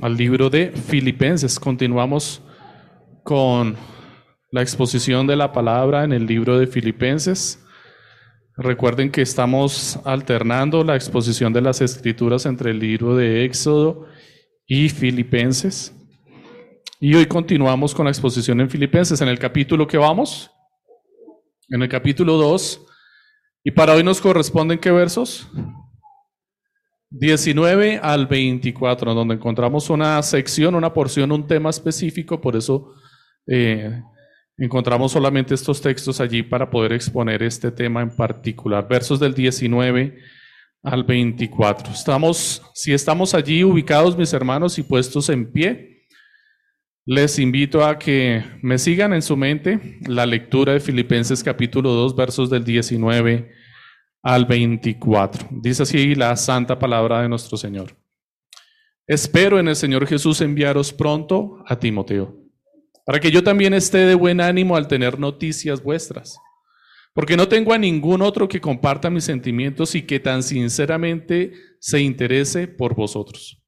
al libro de Filipenses. Continuamos con la exposición de la palabra en el libro de Filipenses. Recuerden que estamos alternando la exposición de las escrituras entre el libro de Éxodo y Filipenses. Y hoy continuamos con la exposición en Filipenses. En el capítulo que vamos, en el capítulo 2. Y para hoy nos corresponden qué versos? 19 al 24, donde encontramos una sección, una porción, un tema específico, por eso eh, encontramos solamente estos textos allí para poder exponer este tema en particular. Versos del 19 al 24. Estamos, si estamos allí ubicados, mis hermanos, y puestos en pie, les invito a que me sigan en su mente la lectura de Filipenses capítulo 2, versos del 19 al 24. Dice así la santa palabra de nuestro Señor. Espero en el Señor Jesús enviaros pronto a Timoteo, para que yo también esté de buen ánimo al tener noticias vuestras, porque no tengo a ningún otro que comparta mis sentimientos y que tan sinceramente se interese por vosotros.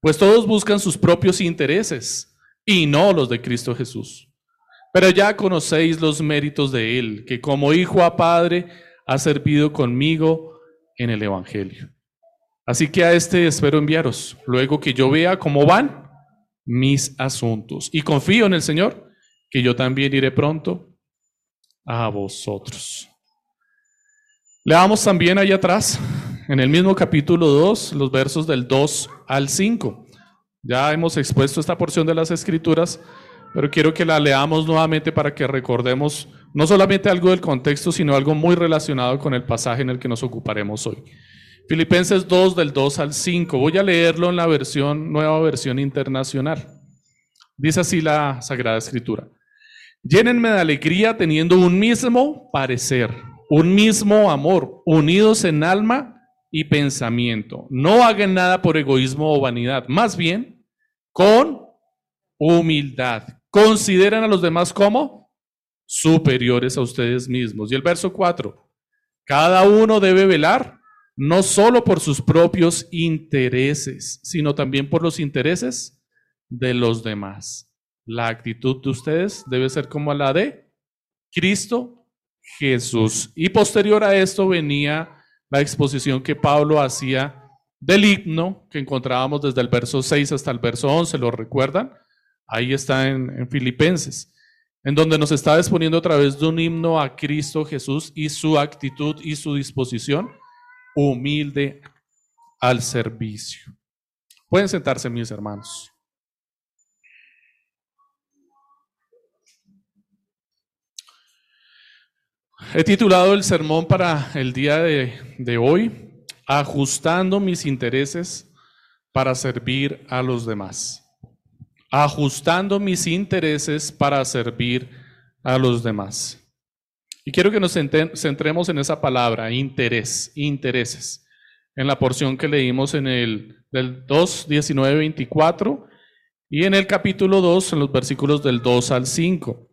Pues todos buscan sus propios intereses y no los de Cristo Jesús. Pero ya conocéis los méritos de Él, que como hijo a padre, ha servido conmigo en el Evangelio. Así que a este espero enviaros, luego que yo vea cómo van mis asuntos. Y confío en el Señor, que yo también iré pronto a vosotros. Leamos también allá atrás, en el mismo capítulo 2, los versos del 2 al 5. Ya hemos expuesto esta porción de las escrituras, pero quiero que la leamos nuevamente para que recordemos no solamente algo del contexto, sino algo muy relacionado con el pasaje en el que nos ocuparemos hoy. Filipenses 2 del 2 al 5. Voy a leerlo en la versión, nueva versión internacional. Dice así la Sagrada Escritura. Llénenme de alegría teniendo un mismo parecer, un mismo amor, unidos en alma y pensamiento. No hagan nada por egoísmo o vanidad, más bien con humildad. Consideran a los demás como superiores a ustedes mismos. Y el verso 4, cada uno debe velar no solo por sus propios intereses, sino también por los intereses de los demás. La actitud de ustedes debe ser como la de Cristo Jesús. Y posterior a esto venía la exposición que Pablo hacía del himno que encontrábamos desde el verso 6 hasta el verso 11, ¿lo recuerdan? Ahí está en, en Filipenses en donde nos está exponiendo a través de un himno a Cristo Jesús y su actitud y su disposición humilde al servicio. Pueden sentarse mis hermanos. He titulado el sermón para el día de, de hoy, Ajustando mis intereses para servir a los demás ajustando mis intereses para servir a los demás. Y quiero que nos centremos en esa palabra, interés, intereses, en la porción que leímos en el del 2, 19, 24 y en el capítulo 2, en los versículos del 2 al 5.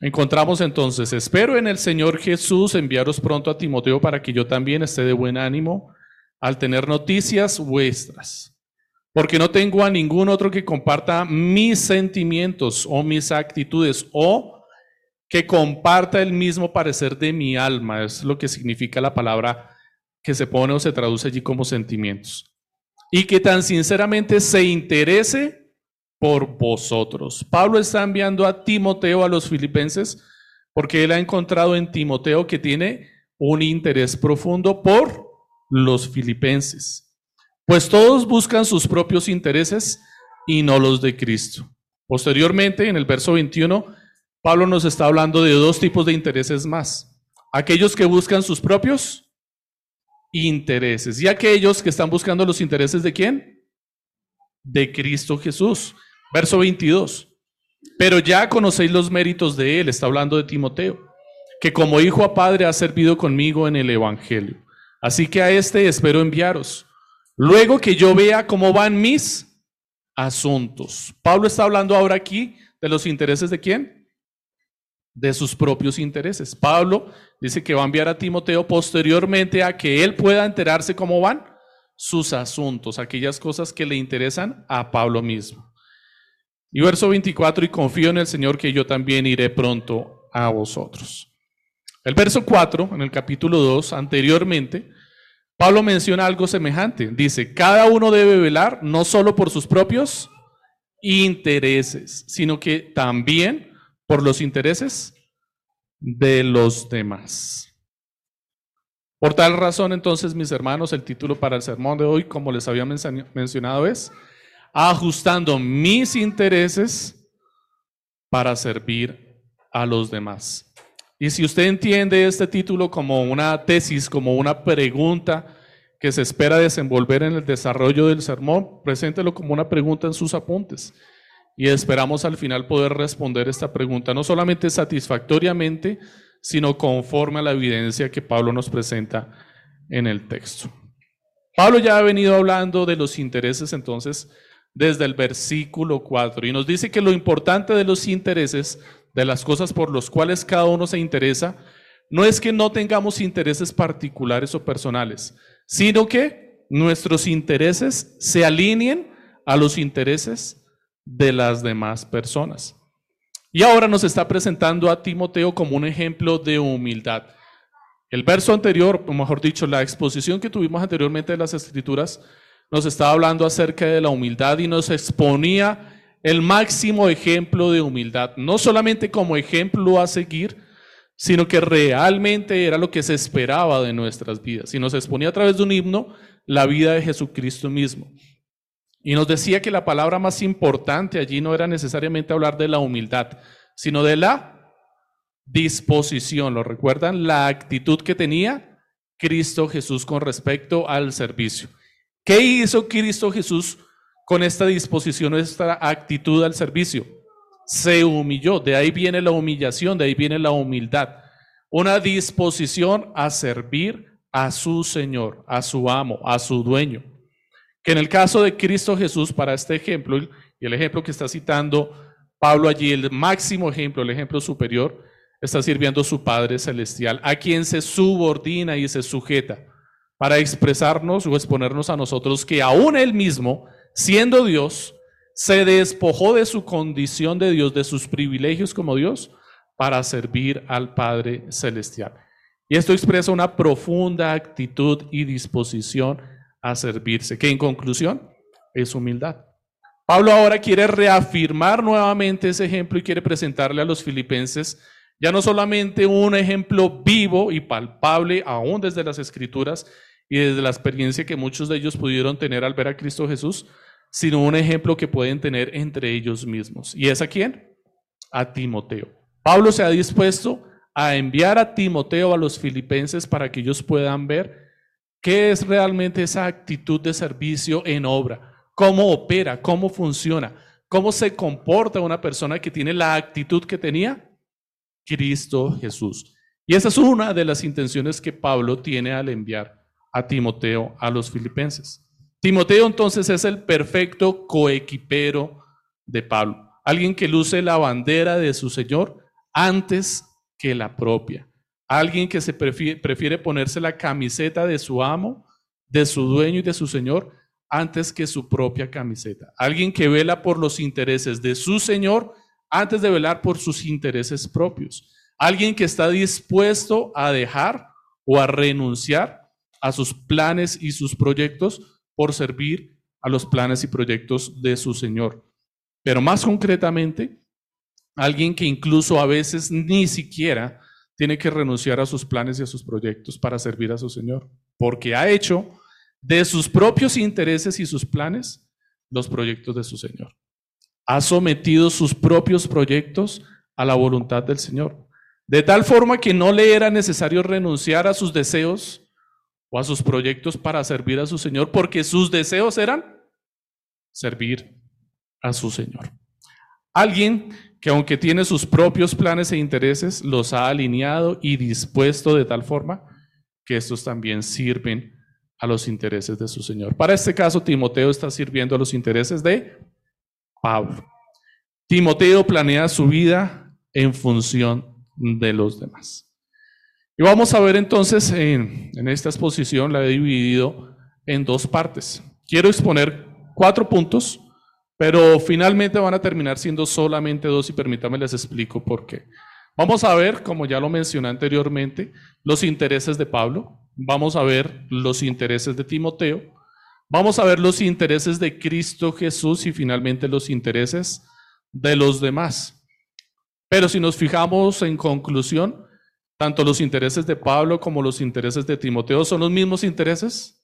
Encontramos entonces, espero en el Señor Jesús enviaros pronto a Timoteo para que yo también esté de buen ánimo al tener noticias vuestras porque no tengo a ningún otro que comparta mis sentimientos o mis actitudes o que comparta el mismo parecer de mi alma. Es lo que significa la palabra que se pone o se traduce allí como sentimientos. Y que tan sinceramente se interese por vosotros. Pablo está enviando a Timoteo a los filipenses porque él ha encontrado en Timoteo que tiene un interés profundo por los filipenses. Pues todos buscan sus propios intereses y no los de Cristo. Posteriormente, en el verso 21, Pablo nos está hablando de dos tipos de intereses más. Aquellos que buscan sus propios intereses y aquellos que están buscando los intereses de quién? De Cristo Jesús. Verso 22. Pero ya conocéis los méritos de Él, está hablando de Timoteo, que como hijo a padre ha servido conmigo en el Evangelio. Así que a este espero enviaros Luego que yo vea cómo van mis asuntos. Pablo está hablando ahora aquí de los intereses de quién? De sus propios intereses. Pablo dice que va a enviar a Timoteo posteriormente a que él pueda enterarse cómo van sus asuntos, aquellas cosas que le interesan a Pablo mismo. Y verso 24, y confío en el Señor que yo también iré pronto a vosotros. El verso 4, en el capítulo 2, anteriormente, Pablo menciona algo semejante. Dice, cada uno debe velar no solo por sus propios intereses, sino que también por los intereses de los demás. Por tal razón, entonces, mis hermanos, el título para el sermón de hoy, como les había mencionado, es ajustando mis intereses para servir a los demás. Y si usted entiende este título como una tesis, como una pregunta que se espera desenvolver en el desarrollo del sermón, preséntelo como una pregunta en sus apuntes. Y esperamos al final poder responder esta pregunta, no solamente satisfactoriamente, sino conforme a la evidencia que Pablo nos presenta en el texto. Pablo ya ha venido hablando de los intereses entonces desde el versículo 4 y nos dice que lo importante de los intereses, de las cosas por las cuales cada uno se interesa, no es que no tengamos intereses particulares o personales, sino que nuestros intereses se alineen a los intereses de las demás personas. Y ahora nos está presentando a Timoteo como un ejemplo de humildad. El verso anterior, o mejor dicho, la exposición que tuvimos anteriormente de las escrituras, nos estaba hablando acerca de la humildad y nos exponía el máximo ejemplo de humildad, no solamente como ejemplo a seguir, sino que realmente era lo que se esperaba de nuestras vidas. Y nos exponía a través de un himno la vida de Jesucristo mismo. Y nos decía que la palabra más importante allí no era necesariamente hablar de la humildad, sino de la disposición. ¿Lo recuerdan? La actitud que tenía Cristo Jesús con respecto al servicio. ¿Qué hizo Cristo Jesús con esta disposición, esta actitud al servicio? Se humilló, de ahí viene la humillación, de ahí viene la humildad. Una disposición a servir a su Señor, a su amo, a su dueño. Que en el caso de Cristo Jesús, para este ejemplo, y el ejemplo que está citando Pablo allí, el máximo ejemplo, el ejemplo superior, está sirviendo a su Padre Celestial, a quien se subordina y se sujeta para expresarnos o exponernos a nosotros que aún Él mismo, siendo Dios, se despojó de su condición de Dios, de sus privilegios como Dios, para servir al Padre Celestial. Y esto expresa una profunda actitud y disposición a servirse, que en conclusión es humildad. Pablo ahora quiere reafirmar nuevamente ese ejemplo y quiere presentarle a los filipenses ya no solamente un ejemplo vivo y palpable, aún desde las escrituras, y desde la experiencia que muchos de ellos pudieron tener al ver a Cristo Jesús, sino un ejemplo que pueden tener entre ellos mismos. ¿Y es a quién? A Timoteo. Pablo se ha dispuesto a enviar a Timoteo a los filipenses para que ellos puedan ver qué es realmente esa actitud de servicio en obra, cómo opera, cómo funciona, cómo se comporta una persona que tiene la actitud que tenía Cristo Jesús. Y esa es una de las intenciones que Pablo tiene al enviar a Timoteo a los filipenses. Timoteo entonces es el perfecto coequipero de Pablo, alguien que luce la bandera de su Señor antes que la propia, alguien que se prefiere, prefiere ponerse la camiseta de su amo, de su dueño y de su Señor antes que su propia camiseta, alguien que vela por los intereses de su Señor antes de velar por sus intereses propios, alguien que está dispuesto a dejar o a renunciar a sus planes y sus proyectos por servir a los planes y proyectos de su Señor. Pero más concretamente, alguien que incluso a veces ni siquiera tiene que renunciar a sus planes y a sus proyectos para servir a su Señor, porque ha hecho de sus propios intereses y sus planes los proyectos de su Señor. Ha sometido sus propios proyectos a la voluntad del Señor, de tal forma que no le era necesario renunciar a sus deseos a sus proyectos para servir a su Señor, porque sus deseos eran servir a su Señor. Alguien que aunque tiene sus propios planes e intereses, los ha alineado y dispuesto de tal forma que estos también sirven a los intereses de su Señor. Para este caso, Timoteo está sirviendo a los intereses de Pablo. Timoteo planea su vida en función de los demás. Y vamos a ver entonces en, esta exposición, la he dividido en dos partes. Quiero exponer cuatro puntos, pero finalmente van a terminar siendo solamente dos y permítanme les explico por qué. Vamos a ver, como ya lo mencioné anteriormente, los intereses de Pablo, vamos a ver los intereses de Timoteo, vamos a ver los intereses de Cristo Jesús y finalmente los intereses de los demás. Pero si nos fijamos en conclusión, tanto los intereses de Pablo como los intereses de Timoteo son los mismos intereses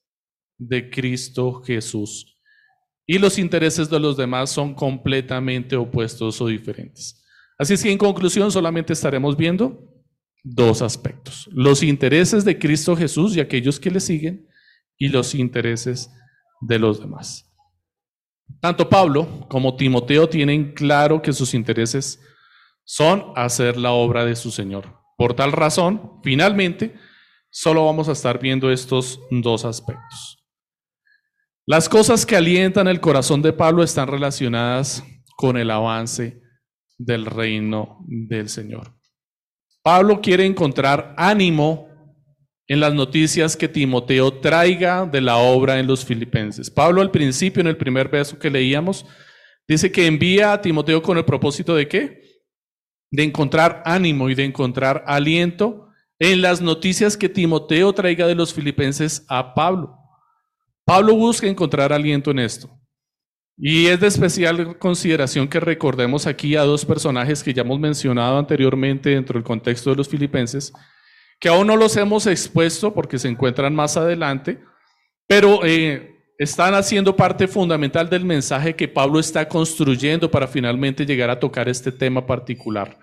de Cristo Jesús. Y los intereses de los demás son completamente opuestos o diferentes. Así es que en conclusión solamente estaremos viendo dos aspectos. Los intereses de Cristo Jesús y aquellos que le siguen y los intereses de los demás. Tanto Pablo como Timoteo tienen claro que sus intereses son hacer la obra de su Señor. Por tal razón, finalmente, solo vamos a estar viendo estos dos aspectos. Las cosas que alientan el corazón de Pablo están relacionadas con el avance del reino del Señor. Pablo quiere encontrar ánimo en las noticias que Timoteo traiga de la obra en los filipenses. Pablo al principio, en el primer verso que leíamos, dice que envía a Timoteo con el propósito de qué? De encontrar ánimo y de encontrar aliento en las noticias que Timoteo traiga de los filipenses a Pablo. Pablo busca encontrar aliento en esto. Y es de especial consideración que recordemos aquí a dos personajes que ya hemos mencionado anteriormente dentro del contexto de los filipenses, que aún no los hemos expuesto porque se encuentran más adelante, pero eh, están haciendo parte fundamental del mensaje que Pablo está construyendo para finalmente llegar a tocar este tema particular.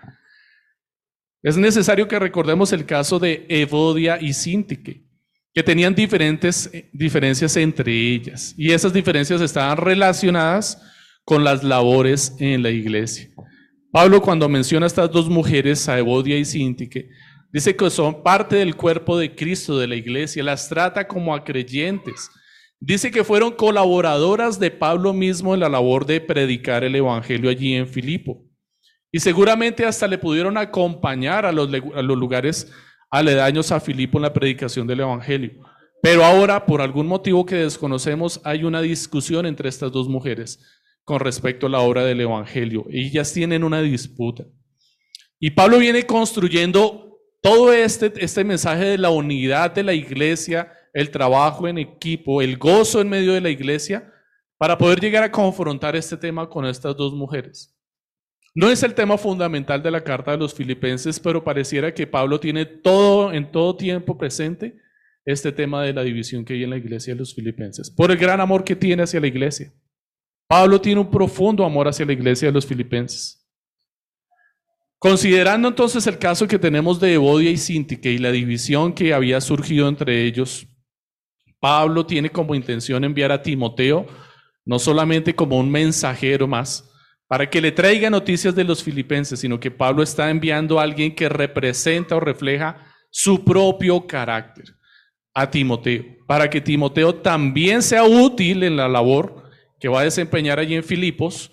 Es necesario que recordemos el caso de Evodia y Sintique que tenían diferentes eh, diferencias entre ellas y esas diferencias estaban relacionadas con las labores en la iglesia. Pablo cuando menciona a estas dos mujeres, a Evodia y Sintique, dice que son parte del cuerpo de Cristo de la iglesia, las trata como a creyentes. Dice que fueron colaboradoras de Pablo mismo en la labor de predicar el evangelio allí en Filipo. Y seguramente hasta le pudieron acompañar a los, lugares aledaños a Filipo en la predicación del Evangelio. Pero ahora, por algún motivo que desconocemos, hay una discusión entre estas dos mujeres con respecto a la obra del Evangelio. Ellas tienen una disputa. Y Pablo viene construyendo todo este, este mensaje de la unidad de la iglesia, el trabajo en equipo, el gozo en medio de la iglesia, para poder llegar a confrontar este tema con estas dos mujeres. No es el tema fundamental de la carta de los filipenses, pero pareciera que Pablo tiene todo en todo tiempo presente este tema de la división que hay en la iglesia de los filipenses, por el gran amor que tiene hacia la iglesia. Pablo tiene un profundo amor hacia la iglesia de los filipenses. Considerando entonces el caso que tenemos de Evodia y Sintique y la división que había surgido entre ellos, Pablo tiene como intención enviar a Timoteo no solamente como un mensajero más, para que le traiga noticias de los filipenses, sino que Pablo está enviando a alguien que representa o refleja su propio carácter, a Timoteo, para que Timoteo también sea útil en la labor que va a desempeñar allí en Filipos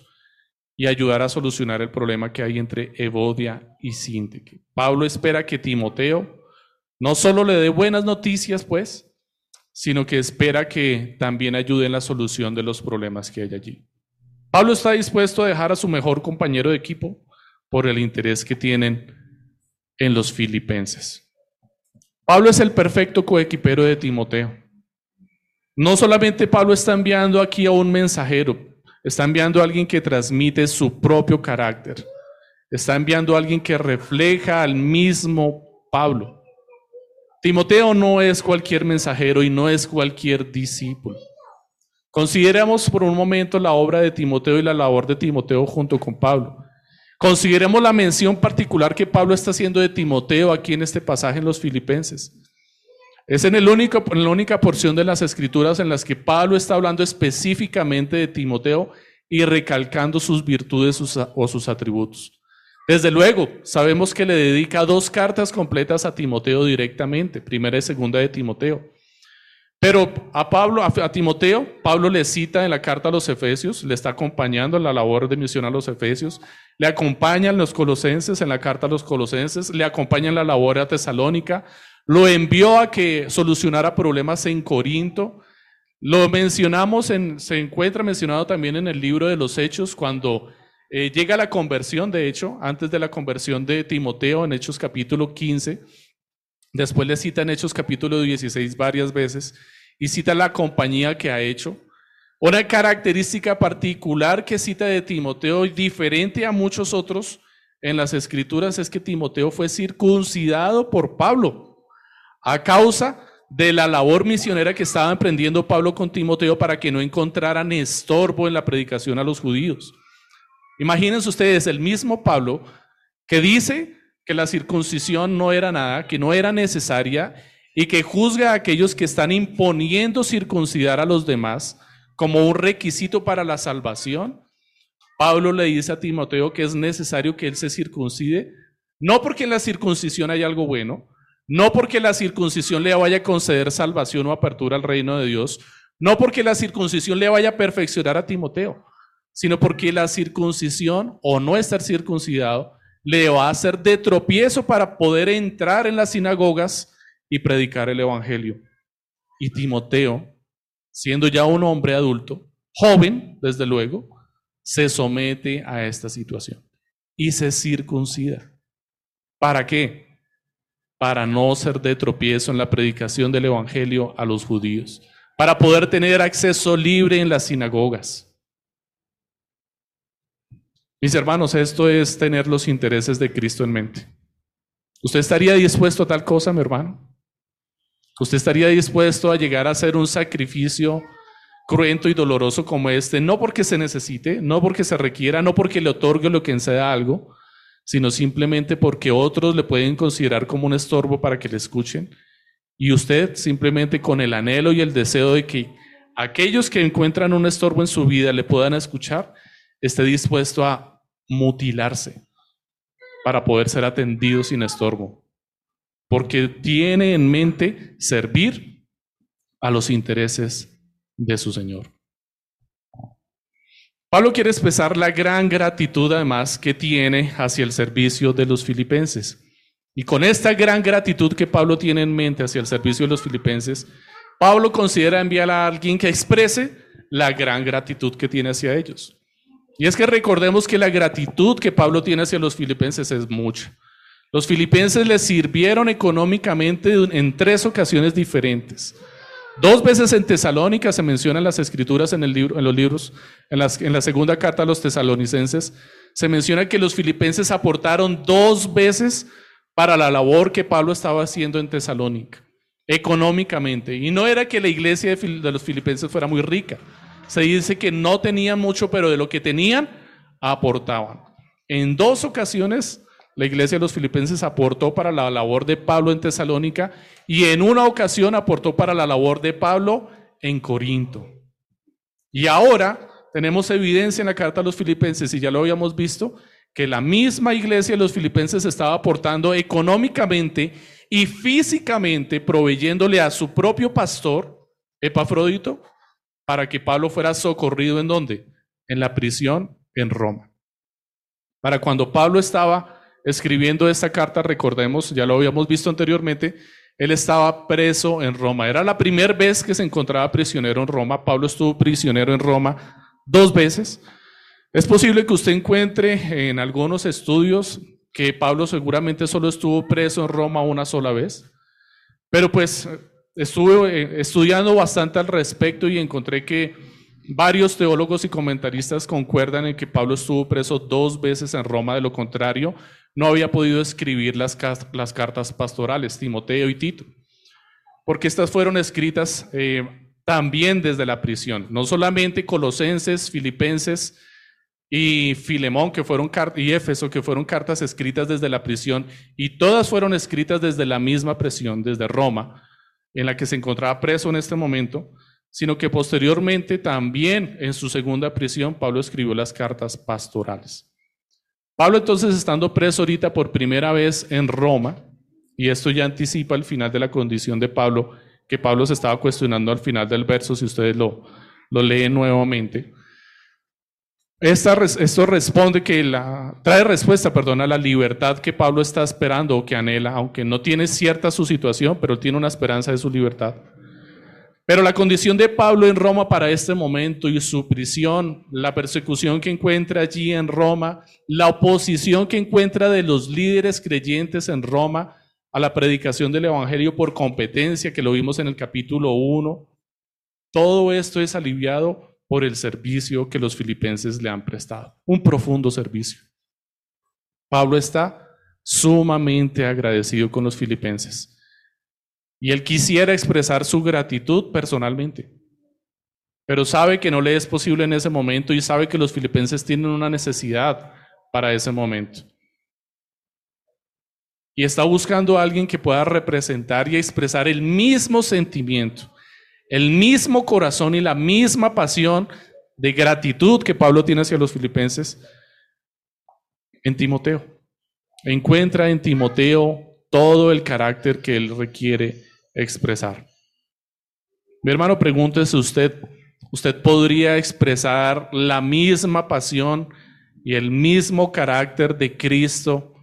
y ayudar a solucionar el problema que hay entre Evodia y Sintique. Pablo espera que Timoteo no solo le dé buenas noticias, pues, sino que espera que también ayude en la solución de los problemas que hay allí. Pablo está dispuesto a dejar a su mejor compañero de equipo por el interés que tienen en los filipenses. Pablo es el perfecto coequipero de Timoteo. No solamente Pablo está enviando aquí a un mensajero, está enviando a alguien que transmite su propio carácter. Está enviando a alguien que refleja al mismo Pablo. Timoteo no es cualquier mensajero y no es cualquier discípulo. Consideremos por un momento la obra de Timoteo y la labor de Timoteo junto con Pablo. Consideremos la mención particular que Pablo está haciendo de Timoteo aquí en este pasaje en los Filipenses. Es en, el la única porción de las escrituras en las que Pablo está hablando específicamente de Timoteo y recalcando sus virtudes o sus atributos. Desde luego, sabemos que le dedica dos cartas completas a Timoteo directamente, primera y segunda de Timoteo. Pero a Pablo, a, Timoteo, Pablo le cita en la carta a los Efesios, le está acompañando en la labor de misión a los Efesios, le acompaña en los Colosenses, en la carta a los Colosenses, le acompaña en la labor a Tesalónica, lo envió a que solucionara problemas en Corinto, Lo mencionamos, en, se encuentra mencionado también en el libro de los Hechos, cuando eh, llega la conversión, de hecho, antes de la conversión de Timoteo en Hechos capítulo 15. Después le cita en Hechos capítulo 16 varias veces y cita la compañía que ha hecho. Una característica particular que cita de Timoteo, diferente a muchos otros en las escrituras, es que Timoteo fue circuncidado por Pablo a causa de la labor misionera que estaba emprendiendo Pablo con Timoteo para que no encontraran estorbo en la predicación a los judíos. Imagínense ustedes, el mismo Pablo que dice que la circuncisión no era nada, que no era necesaria y que juzga a aquellos que están imponiendo circuncidar a los demás como un requisito para la salvación. Pablo le dice a Timoteo que es necesario que él se circuncide, no porque en la circuncisión hay algo bueno, no porque la circuncisión le vaya a conceder salvación o apertura al reino de Dios, no porque la circuncisión le vaya a perfeccionar a Timoteo, sino porque la circuncisión o no estar circuncidado le va a hacer de tropiezo para poder entrar en las sinagogas y predicar el Evangelio. Y Timoteo, siendo ya un hombre adulto, joven, desde luego, se somete a esta situación y se circuncida. ¿Para qué? para no ser de tropiezo en la predicación del Evangelio a los judíos, para poder tener acceso libre en las sinagogas. Mis hermanos, esto es tener los intereses de Cristo en mente. ¿Usted estaría dispuesto a tal cosa, mi hermano? ¿Usted estaría dispuesto a llegar a hacer un sacrificio cruento y doloroso como este, no porque se necesite, no porque se requiera, no porque le otorgue lo que enceda algo, sino simplemente porque otros le pueden considerar como un estorbo para que le escuchen. Y usted simplemente con el anhelo y el deseo de que aquellos que encuentran un estorbo en su vida le puedan escuchar, esté dispuesto a mutilarse para poder ser atendido sin estorbo. Porque tiene en mente servir a los intereses de su Señor. Pablo quiere expresar la gran gratitud además que tiene hacia el servicio de los filipenses. Y con esta gran gratitud que Pablo tiene en mente hacia el servicio de los filipenses, Pablo considera enviar a alguien que exprese la gran gratitud que tiene hacia ellos. Y es que recordemos que la gratitud que Pablo tiene hacia los filipenses es mucha. Los filipenses le sirvieron económicamente en tres ocasiones diferentes. Dos veces en Tesalónica se mencionan las escrituras en, los libros, en la segunda carta a los tesalonicenses, se menciona que los filipenses aportaron dos veces para la labor que Pablo estaba haciendo en Tesalónica, económicamente. Y no era que la iglesia de los filipenses fuera muy rica. Se dice que no tenían mucho, pero de lo que tenían, aportaban. En dos ocasiones la iglesia de los filipenses aportó para la labor de Pablo en Tesalónica y en una ocasión aportó para la labor de Pablo en Corinto. Y ahora tenemos evidencia en la carta a los filipenses, y ya lo habíamos visto, que la misma iglesia de los filipenses estaba aportando económicamente y físicamente, proveyéndole a su propio pastor, Epafrodito, para que Pablo fuera socorrido en dónde? En la prisión en Roma. Para cuando Pablo estaba escribiendo esta carta, recordemos, ya lo habíamos visto anteriormente, él estaba preso en Roma. Era la primera vez que se encontraba prisionero en Roma. Pablo estuvo prisionero en Roma dos veces. Es posible que usted encuentre en algunos estudios que Pablo seguramente solo estuvo preso en Roma una sola vez, pero pues estuve eh, estudiando bastante al respecto y encontré que varios teólogos y comentaristas concuerdan en que Pablo estuvo preso dos veces en Roma, de lo contrario, no había podido escribir las, cartas pastorales, Timoteo y Tito, porque estas fueron escritas eh, también desde la prisión, no solamente Colosenses, Filipenses y Filemón, que fueron y Éfeso, que fueron cartas escritas desde la prisión, y todas fueron escritas desde la misma prisión, desde Roma, en la que se encontraba preso en este momento, sino que posteriormente también en su segunda prisión Pablo escribió las cartas pastorales. Pablo entonces estando preso ahorita por primera vez en Roma, y esto ya anticipa el final de la condición de Pablo, que Pablo se estaba cuestionando al final del verso, si ustedes lo, lo leen nuevamente. Esto responde que la, trae respuesta, perdón, a la libertad que Pablo está esperando o que anhela, aunque no tiene cierta su situación, pero tiene una esperanza de su libertad. Pero la condición de Pablo en Roma para este momento y su prisión, la persecución que encuentra allí en Roma, la oposición que encuentra de los líderes creyentes en Roma a la predicación del Evangelio por competencia, que lo vimos en el capítulo 1, todo esto es aliviado por el servicio que los filipenses le han prestado, un profundo servicio. Pablo está sumamente agradecido con los filipenses. Y él quisiera expresar su gratitud personalmente. Pero sabe que no le es posible en ese momento y sabe que los filipenses tienen una necesidad para ese momento. Y está buscando a alguien que pueda representar y expresar el mismo sentimiento, el mismo corazón y la misma pasión de gratitud que Pablo tiene hacia los filipenses en Timoteo. Encuentra en Timoteo todo el carácter que él requiere expresar. Mi hermano, pregúntese usted, ¿usted podría expresar la misma pasión y el mismo carácter de Cristo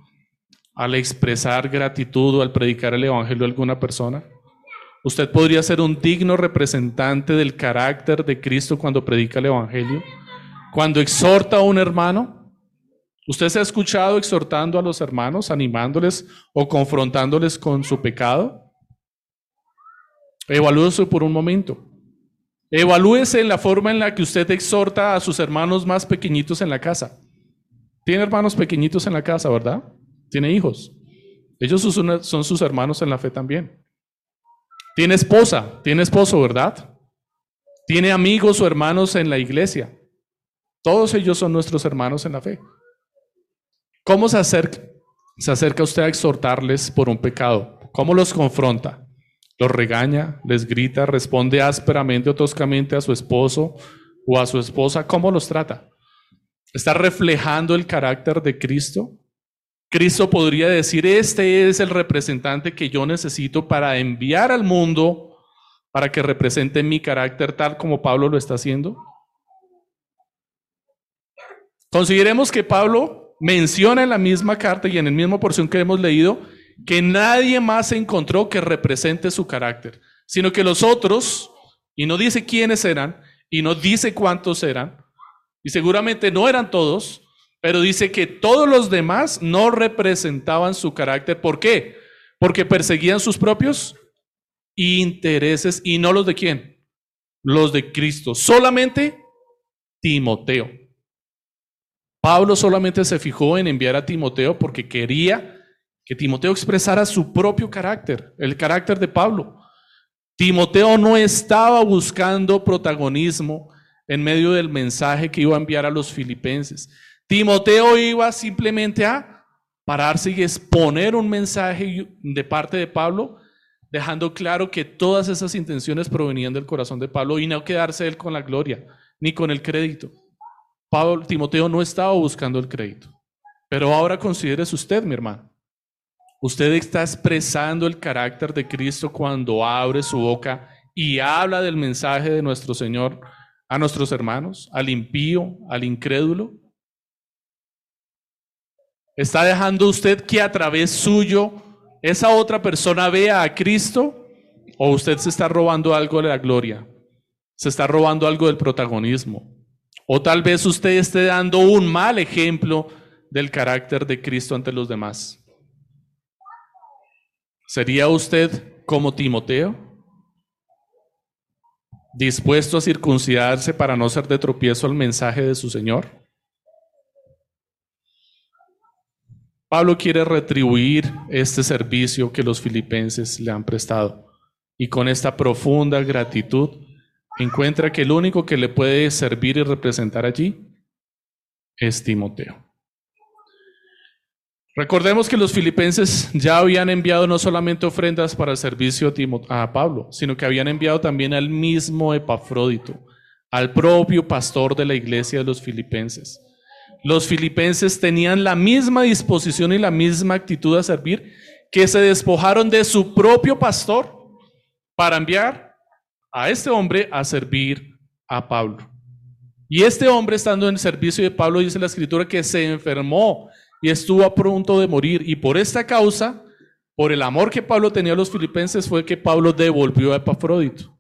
al expresar gratitud o al predicar el Evangelio a alguna persona? ¿Usted podría ser un digno representante del carácter de Cristo cuando predica el Evangelio? Cuando exhorta a un hermano, ¿usted se ha escuchado exhortando a los hermanos, animándoles o confrontándoles con su pecado? Evalúese por un momento. Evalúese en la forma en la que usted exhorta a sus hermanos más pequeñitos en la casa. Tiene hermanos pequeñitos en la casa, ¿verdad? Tiene hijos. Ellos son sus hermanos en la fe también. Tiene esposa, tiene esposo, ¿verdad? Tiene amigos o hermanos en la iglesia. Todos ellos son nuestros hermanos en la fe. ¿Cómo se acerca, se acerca usted a exhortarles por un pecado? ¿Cómo los confronta? los regaña, les grita, responde ásperamente o toscamente a su esposo o a su esposa, ¿cómo los trata? ¿Está reflejando el carácter de Cristo? Cristo podría decir, este es el representante que yo necesito para enviar al mundo para que represente mi carácter tal como Pablo lo está haciendo. Consideremos que Pablo menciona en la misma carta y en el mismo porción que hemos leído que nadie más encontró que represente su carácter, sino que los otros, y no dice quiénes eran, y no dice cuántos eran, y seguramente no eran todos, pero dice que todos los demás no representaban su carácter. ¿Por qué? Porque perseguían sus propios intereses y no los de quién? Los de Cristo. Solamente Timoteo. Pablo solamente se fijó en enviar a Timoteo porque quería que Timoteo expresara su propio carácter, el carácter de Pablo. Timoteo no estaba buscando protagonismo en medio del mensaje que iba a enviar a los filipenses. Timoteo iba simplemente a pararse y exponer un mensaje de parte de Pablo, dejando claro que todas esas intenciones provenían del corazón de Pablo y no quedarse él con la gloria ni con el crédito. Pablo, Timoteo no estaba buscando el crédito. Pero ahora considérese usted, mi hermano. Usted está expresando el carácter de Cristo cuando abre su boca y habla del mensaje de nuestro Señor a nuestros hermanos, al impío, al incrédulo. ¿Está dejando usted que a través suyo esa otra persona vea a Cristo? ¿O usted se está robando algo de la gloria? ¿Se está robando algo del protagonismo? ¿O tal vez usted esté dando un mal ejemplo del carácter de Cristo ante los demás? ¿Sería usted como Timoteo? ¿Dispuesto a circuncidarse para no ser de tropiezo al mensaje de su Señor? Pablo quiere retribuir este servicio que los filipenses le han prestado y con esta profunda gratitud encuentra que el único que le puede servir y representar allí es Timoteo. Recordemos que los filipenses ya habían enviado no solamente ofrendas para el servicio a Pablo, sino que habían enviado también al mismo Epafrodito, al propio pastor de la iglesia de los filipenses. Los filipenses tenían la misma disposición y la misma actitud a servir que se despojaron de su propio pastor para enviar a este hombre a servir a Pablo. Y este hombre, estando en servicio de Pablo, dice la escritura que se enfermó y estuvo a punto de morir. Y por esta causa, por el amor que Pablo tenía a los filipenses, fue que Pablo devolvió a Epafrodito.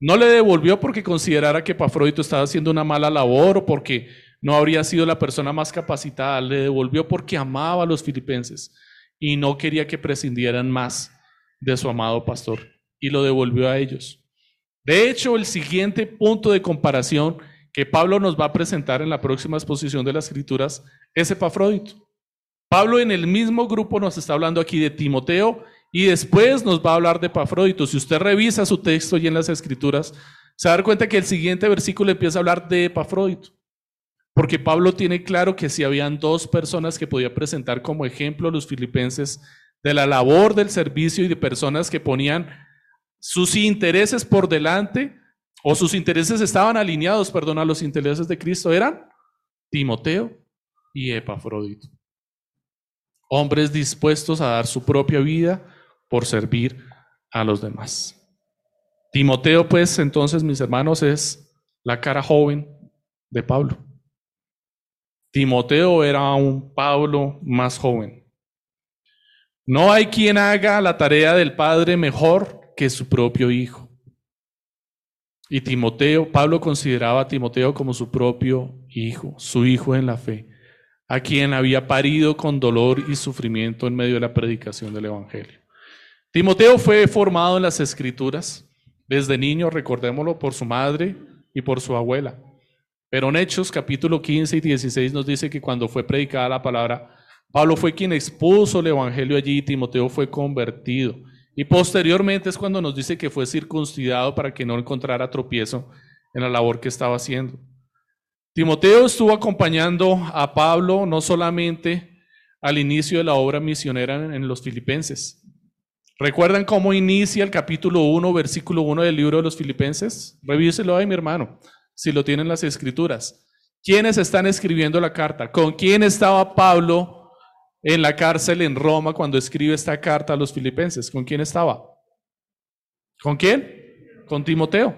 No le devolvió porque considerara que Epafrodito estaba haciendo una mala labor o porque no habría sido la persona más capacitada. Le devolvió porque amaba a los filipenses y no quería que prescindieran más de su amado pastor. Y lo devolvió a ellos. De hecho, el siguiente punto de comparación que Pablo nos va a presentar en la próxima exposición de las Escrituras es Epafrodito. Pablo en el mismo grupo nos está hablando aquí de Timoteo y después nos va a hablar de Epafrodito. Si usted revisa su texto y en las Escrituras, se va a dar cuenta que el siguiente versículo empieza a hablar de Epafrodito. Porque Pablo tiene claro que si habían dos personas que podía presentar como ejemplo a los filipenses de la labor del servicio y de personas que ponían sus intereses por delante o sus intereses estaban alineados, perdón, a los intereses de Cristo, eran Timoteo y Epafrodito. Hombres dispuestos a dar su propia vida por servir a los demás. Timoteo, pues, entonces, mis hermanos, es la cara joven de Pablo. Timoteo era un Pablo más joven. No hay quien haga la tarea del Padre mejor que su propio hijo. Y Timoteo, Pablo consideraba a Timoteo como su propio hijo, su hijo en la fe, a quien había parido con dolor y sufrimiento en medio de la predicación del Evangelio. Timoteo fue formado en las escrituras desde niño, recordémoslo, por su madre y por su abuela. Pero en Hechos capítulo 15 y 16 nos dice que cuando fue predicada la palabra, Pablo fue quien expuso el Evangelio allí y Timoteo fue convertido. Y posteriormente es cuando nos dice que fue circuncidado para que no encontrara tropiezo en la labor que estaba haciendo. Timoteo estuvo acompañando a Pablo no solamente al inicio de la obra misionera en los filipenses, ¿Recuerdan cómo inicia el capítulo 1, versículo 1 del libro de los Filipenses? Revíselo ahí, mi hermano, si lo tienen las escrituras. ¿Quiénes están escribiendo la carta? ¿Con quién estaba Pablo en la cárcel en Roma cuando escribe esta carta a los Filipenses? ¿Con quién estaba? ¿Con quién? Con Timoteo.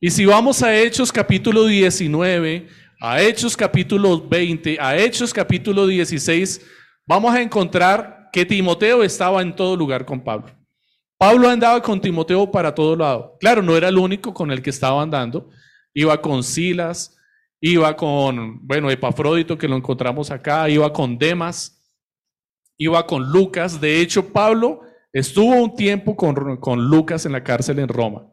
Y si vamos a Hechos capítulo 19, a Hechos capítulo 20, a Hechos capítulo 16, vamos a encontrar que Timoteo estaba en todo lugar con Pablo. Pablo andaba con Timoteo para todo lado. Claro, no era el único con el que estaba andando. Iba con Silas, iba con, bueno, Epafrodito, que lo encontramos acá, iba con Demas, iba con Lucas. De hecho, Pablo estuvo un tiempo con, con Lucas en la cárcel en Roma.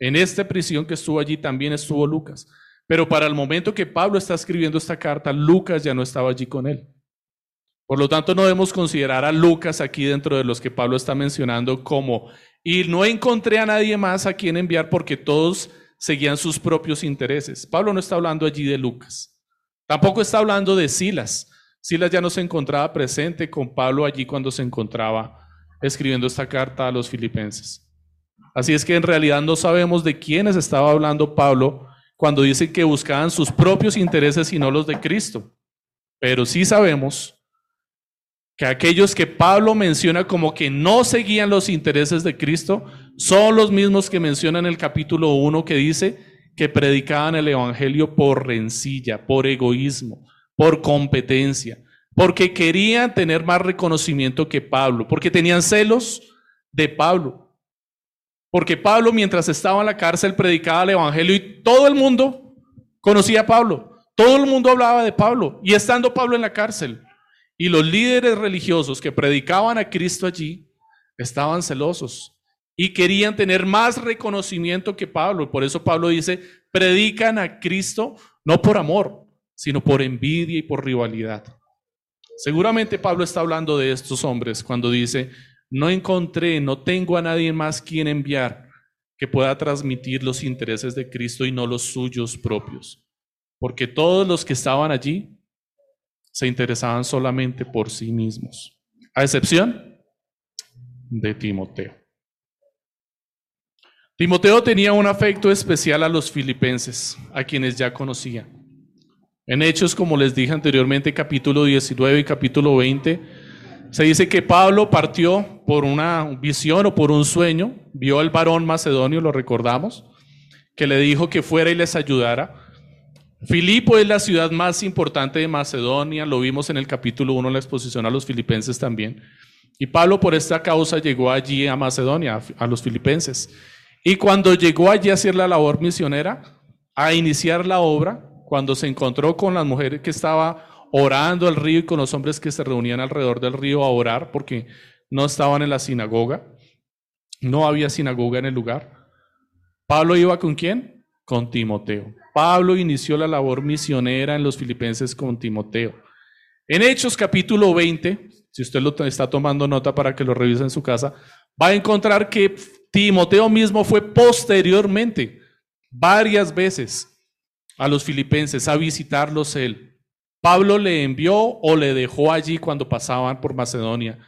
En esta prisión que estuvo allí también estuvo Lucas. Pero para el momento que Pablo está escribiendo esta carta, Lucas ya no estaba allí con él. Por lo tanto, no debemos considerar a Lucas aquí dentro de los que Pablo está mencionando como, y no encontré a nadie más a quien enviar porque todos seguían sus propios intereses. Pablo no está hablando allí de Lucas. Tampoco está hablando de Silas. Silas ya no se encontraba presente con Pablo allí cuando se encontraba escribiendo esta carta a los filipenses. Así es que en realidad no sabemos de quiénes estaba hablando Pablo cuando dice que buscaban sus propios intereses y no los de Cristo. Pero sí sabemos que aquellos que Pablo menciona como que no seguían los intereses de Cristo son los mismos que menciona en el capítulo 1 que dice que predicaban el Evangelio por rencilla, por egoísmo, por competencia, porque querían tener más reconocimiento que Pablo, porque tenían celos de Pablo. Porque Pablo mientras estaba en la cárcel predicaba el Evangelio y todo el mundo conocía a Pablo, todo el mundo hablaba de Pablo y estando Pablo en la cárcel. Y los líderes religiosos que predicaban a Cristo allí estaban celosos y querían tener más reconocimiento que Pablo. Por eso Pablo dice, predican a Cristo no por amor, sino por envidia y por rivalidad. Seguramente Pablo está hablando de estos hombres cuando dice, no encontré, no tengo a nadie más quien enviar que pueda transmitir los intereses de Cristo y no los suyos propios. Porque todos los que estaban allí se interesaban solamente por sí mismos, a excepción de Timoteo. Timoteo tenía un afecto especial a los filipenses, a quienes ya conocía. En Hechos, como les dije anteriormente, capítulo 19 y capítulo 20, se dice que Pablo partió por una visión o por un sueño, vio al varón macedonio, lo recordamos, que le dijo que fuera y les ayudara. Filipo es la ciudad más importante de Macedonia, lo vimos en el capítulo 1 en la exposición a los filipenses también. Y Pablo por esta causa llegó allí a Macedonia, a los filipenses. Y cuando llegó allí a hacer la labor misionera, a iniciar la obra, cuando se encontró con las mujeres que estaba orando al río y con los hombres que se reunían alrededor del río a orar porque no estaban en la sinagoga, no había sinagoga en el lugar. Pablo iba con quién? Con Timoteo. Pablo inició la labor misionera en los filipenses con Timoteo. En Hechos capítulo 20, si usted lo está tomando nota para que lo revise en su casa, va a encontrar que Timoteo mismo fue posteriormente, varias veces, a los filipenses a visitarlos él. Pablo le envió o le dejó allí cuando pasaban por Macedonia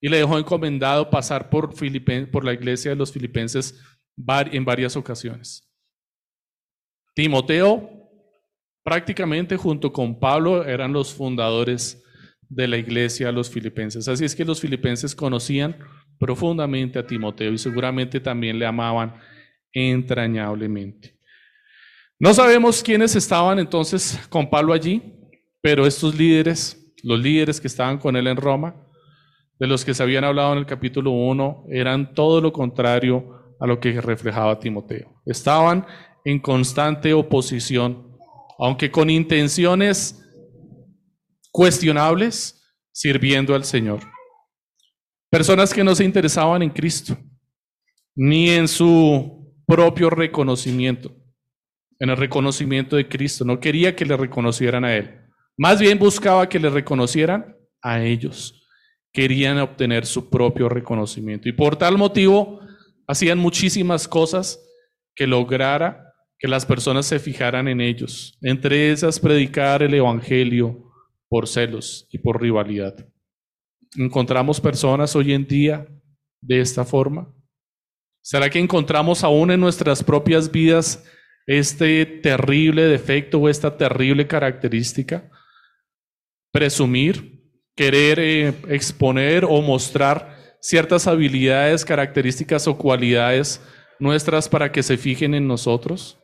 y le dejó encomendado pasar por, por la iglesia de los filipenses en varias ocasiones. Timoteo, prácticamente junto con Pablo, eran los fundadores de la iglesia los filipenses. Así es que los filipenses conocían profundamente a Timoteo y seguramente también le amaban entrañablemente. No sabemos quiénes estaban entonces con Pablo allí, pero estos líderes, los líderes que estaban con él en Roma, de los que se habían hablado en el capítulo 1, eran todo lo contrario a lo que reflejaba Timoteo. Estaban en constante oposición, aunque con intenciones cuestionables, sirviendo al Señor. Personas que no se interesaban en Cristo, ni en su propio reconocimiento, en el reconocimiento de Cristo. No quería que le reconocieran a Él. Más bien buscaba que le reconocieran a ellos. Querían obtener su propio reconocimiento. Y por tal motivo hacían muchísimas cosas que lograra que las personas se fijaran en ellos. Entre esas, predicar el Evangelio por celos y por rivalidad. ¿Encontramos personas hoy en día de esta forma? ¿Será que encontramos aún en nuestras propias vidas este terrible defecto o esta terrible característica? Presumir, querer eh, exponer o mostrar ciertas habilidades, características o cualidades nuestras para que se fijen en nosotros.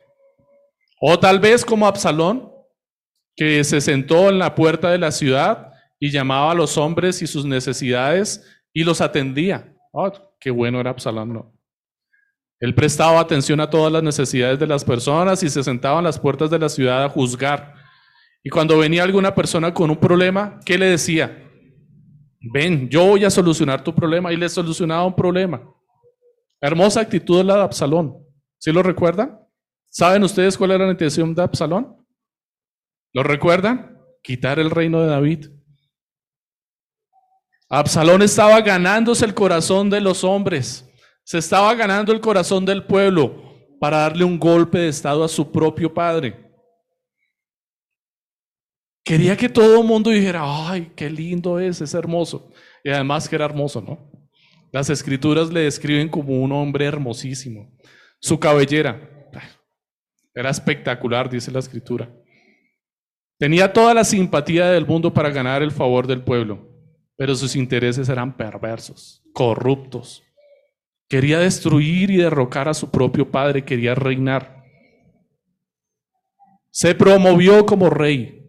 O tal vez como Absalón, que se sentó en la puerta de la ciudad y llamaba a los hombres y sus necesidades y los atendía. Oh, qué bueno era Absalón, no. Él prestaba atención a todas las necesidades de las personas y se sentaba en las puertas de la ciudad a juzgar. Y cuando venía alguna persona con un problema, ¿qué le decía? ven, yo voy a solucionar tu problema y le solucionaba un problema. Hermosa actitud la de Absalón. ¿Sí lo recuerdan? ¿Saben ustedes cuál era la intención de Absalón? ¿Lo recuerdan? Quitar el reino de David. Absalón estaba ganándose el corazón de los hombres. Se estaba ganando el corazón del pueblo para darle un golpe de estado a su propio padre. Quería que todo el mundo dijera, ay, qué lindo es, es hermoso. Y además que era hermoso, ¿no? Las escrituras le describen como un hombre hermosísimo. Su cabellera era espectacular, dice la escritura. Tenía toda la simpatía del mundo para ganar el favor del pueblo, pero sus intereses eran perversos, corruptos. Quería destruir y derrocar a su propio padre, quería reinar. Se promovió como rey,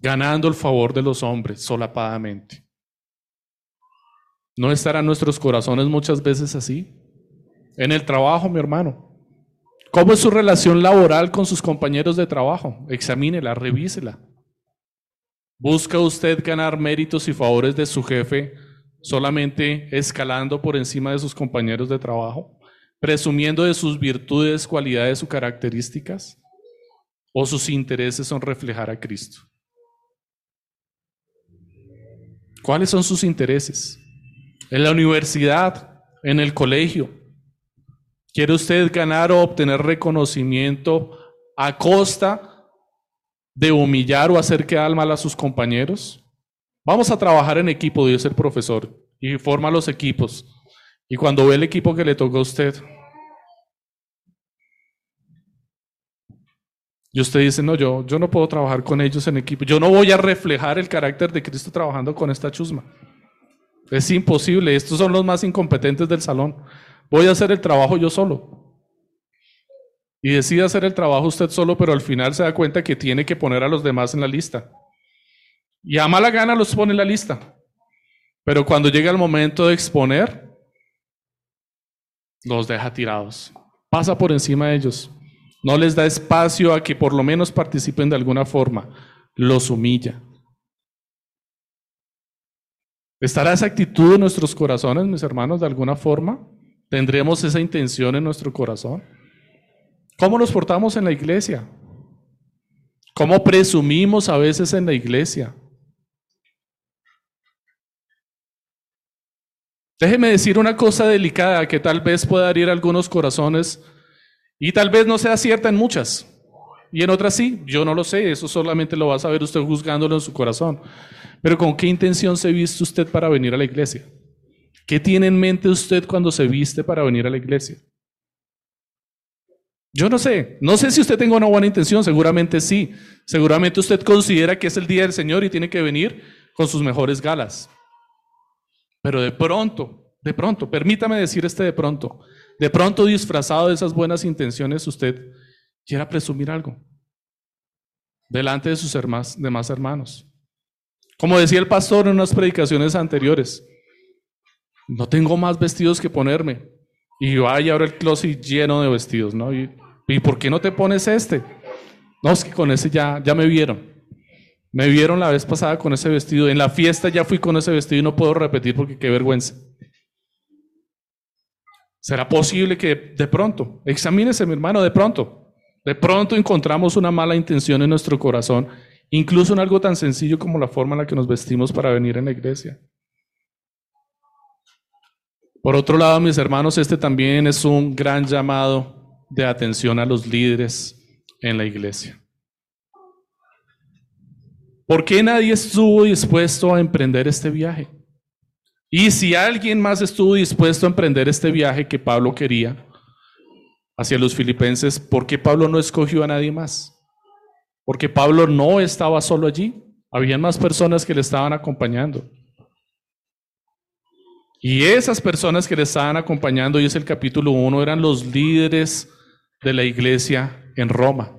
ganando el favor de los hombres solapadamente. ¿No estarán nuestros corazones muchas veces así? En el trabajo, mi hermano. ¿Cómo es su relación laboral con sus compañeros de trabajo? Examínela, revísela. ¿Busca usted ganar méritos y favores de su jefe solamente escalando por encima de sus compañeros de trabajo? ¿Presumiendo de sus virtudes, cualidades o características? ¿O sus intereses son reflejar a Cristo? ¿Cuáles son sus intereses? En la universidad, en el colegio. ¿Quiere usted ganar o obtener reconocimiento a costa de humillar o hacer quedar mal a sus compañeros? Vamos a trabajar en equipo, dice el profesor, y forma los equipos. Y cuando ve el equipo que le tocó a usted, Y usted dice, no, yo, yo no puedo trabajar con ellos en equipo. Yo no voy a reflejar el carácter de Cristo trabajando con esta chusma. Es imposible. Estos son los más incompetentes del salón. Voy a hacer el trabajo yo solo. Y decide hacer el trabajo usted solo, pero al final se da cuenta que tiene que poner a los demás en la lista. Y a mala gana los pone en la lista. Pero cuando llega el momento de exponer, los deja tirados. Pasa por encima de ellos. No les da espacio a que por lo menos participen de alguna forma. Los humilla. ¿Estará esa actitud en nuestros corazones, mis hermanos, de alguna forma? ¿Tendremos esa intención en nuestro corazón? ¿Cómo nos portamos en la iglesia? ¿Cómo presumimos a veces en la iglesia? Déjeme decir una cosa delicada que tal vez pueda herir algunos corazones y tal vez no sea cierta en muchas. Y en otras sí, yo no lo sé, eso solamente lo va a saber usted juzgándolo en su corazón. Pero ¿con qué intención se viste usted para venir a la iglesia? ¿Qué tiene en mente usted cuando se viste para venir a la iglesia? Yo no sé, no sé si usted tenga una buena intención, seguramente sí. Seguramente usted considera que es el día del Señor y tiene que venir con sus mejores galas. Pero de pronto, de pronto, permítame decir este de pronto, de pronto disfrazado de esas buenas intenciones, usted quiera presumir algo delante de sus demás hermanos. Como decía el pastor en unas predicaciones anteriores, no tengo más vestidos que ponerme. Y vaya ahora el closet lleno de vestidos, ¿no? Y, ¿Y por qué no te pones este? No, es que con ese ya, ya me vieron. Me vieron la vez pasada con ese vestido. En la fiesta ya fui con ese vestido y no puedo repetir porque qué vergüenza. ¿Será posible que de pronto, examínese mi hermano, de pronto, de pronto encontramos una mala intención en nuestro corazón, incluso en algo tan sencillo como la forma en la que nos vestimos para venir en la iglesia? Por otro lado, mis hermanos, este también es un gran llamado de atención a los líderes en la iglesia. ¿Por qué nadie estuvo dispuesto a emprender este viaje? Y si alguien más estuvo dispuesto a emprender este viaje que Pablo quería hacia los filipenses, ¿por qué Pablo no escogió a nadie más? Porque Pablo no estaba solo allí, habían más personas que le estaban acompañando. Y esas personas que le estaban acompañando, y es el capítulo 1, eran los líderes de la iglesia en Roma.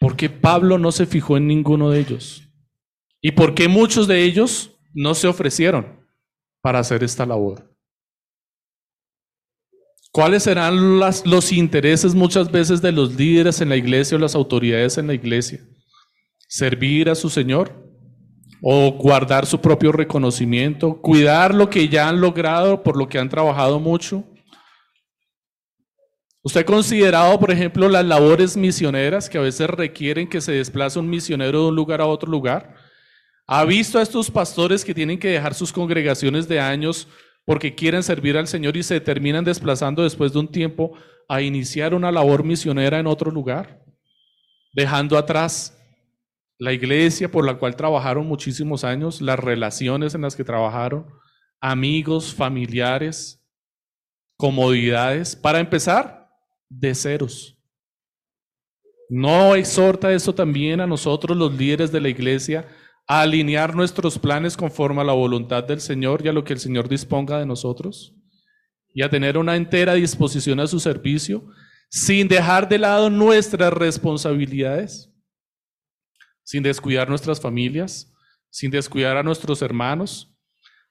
¿Por qué Pablo no se fijó en ninguno de ellos? ¿Y por qué muchos de ellos no se ofrecieron para hacer esta labor? ¿Cuáles serán los intereses muchas veces de los líderes en la iglesia o las autoridades en la iglesia? ¿Servir a su Señor? ¿O guardar su propio reconocimiento? ¿Cuidar lo que ya han logrado por lo que han trabajado mucho? ¿Usted ha considerado, por ejemplo, las labores misioneras que a veces requieren que se desplace un misionero de un lugar a otro lugar? ¿Ha visto a estos pastores que tienen que dejar sus congregaciones de años porque quieren servir al Señor y se terminan desplazando después de un tiempo a iniciar una labor misionera en otro lugar? Dejando atrás la iglesia por la cual trabajaron muchísimos años, las relaciones en las que trabajaron, amigos, familiares, comodidades. Para empezar, de ceros. ¿No exhorta eso también a nosotros, los líderes de la iglesia, a alinear nuestros planes conforme a la voluntad del Señor y a lo que el Señor disponga de nosotros? Y a tener una entera disposición a su servicio, sin dejar de lado nuestras responsabilidades, sin descuidar nuestras familias, sin descuidar a nuestros hermanos,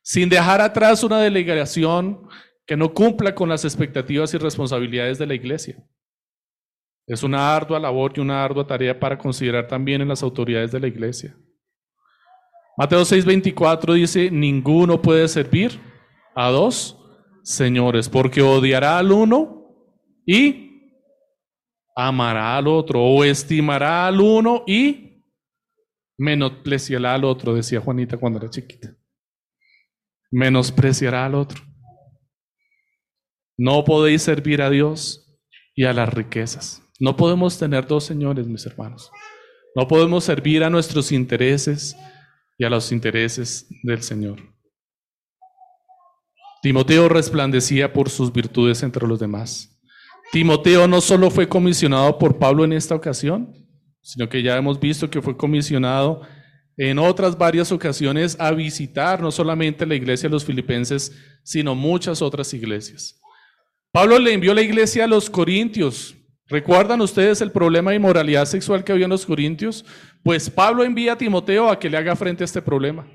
sin dejar atrás una delegación que no cumpla con las expectativas y responsabilidades de la iglesia. Es una ardua labor y una ardua tarea para considerar también en las autoridades de la iglesia. Mateo 6:24 dice, ninguno puede servir a dos señores, porque odiará al uno y amará al otro, o estimará al uno y menospreciará al otro, decía Juanita cuando era chiquita. Menospreciará al otro. No podéis servir a Dios y a las riquezas. No podemos tener dos señores, mis hermanos. No podemos servir a nuestros intereses y a los intereses del Señor. Timoteo resplandecía por sus virtudes entre los demás. Timoteo no solo fue comisionado por Pablo en esta ocasión, sino que ya hemos visto que fue comisionado en otras varias ocasiones a visitar no solamente la iglesia de los filipenses, sino muchas otras iglesias. Pablo le envió la iglesia a los corintios. ¿Recuerdan ustedes el problema de inmoralidad sexual que había en los corintios? Pues Pablo envía a Timoteo a que le haga frente a este problema.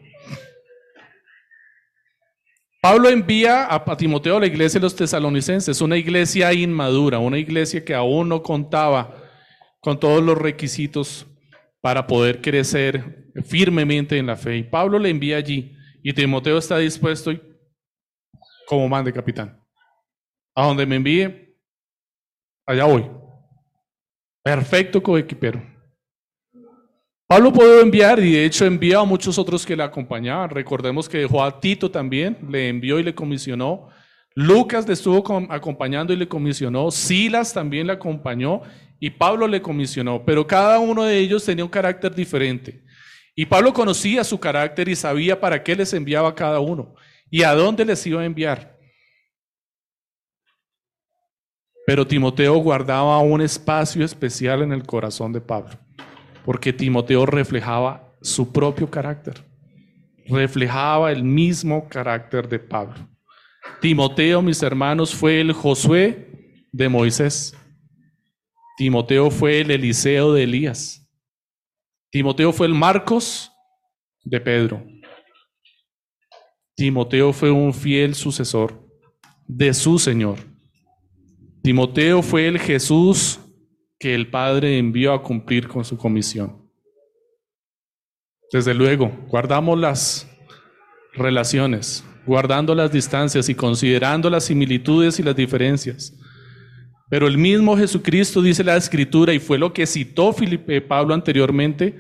Pablo envía a Timoteo a la iglesia de los tesalonicenses, una iglesia inmadura, una iglesia que aún no contaba con todos los requisitos para poder crecer firmemente en la fe. Y Pablo le envía allí y Timoteo está dispuesto como mande capitán. A donde me envíe, allá voy. Perfecto coequipero. Pablo pudo enviar y de hecho envió a muchos otros que le acompañaban. Recordemos que dejó a Tito también, le envió y le comisionó. Lucas le estuvo acompañando y le comisionó. Silas también le acompañó y Pablo le comisionó. Pero cada uno de ellos tenía un carácter diferente. Y Pablo conocía su carácter y sabía para qué les enviaba cada uno y a dónde les iba a enviar. Pero Timoteo guardaba un espacio especial en el corazón de Pablo porque Timoteo reflejaba su propio carácter, reflejaba el mismo carácter de Pablo. Timoteo, mis hermanos, fue el Josué de Moisés. Timoteo fue el Eliseo de Elías. Timoteo fue el Marcos de Pedro. Timoteo fue un fiel sucesor de su Señor. Timoteo fue el Jesús que el Padre envió a cumplir con su comisión. Desde luego, guardamos las relaciones, guardando las distancias y considerando las similitudes y las diferencias. Pero el mismo Jesucristo, dice la Escritura, y fue lo que citó Filipe Pablo anteriormente,